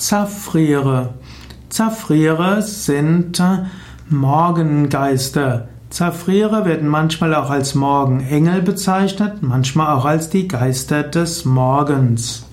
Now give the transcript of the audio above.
Zafriere. Zafriere sind äh, Morgengeister. Zafriere werden manchmal auch als Morgenengel bezeichnet, manchmal auch als die Geister des Morgens.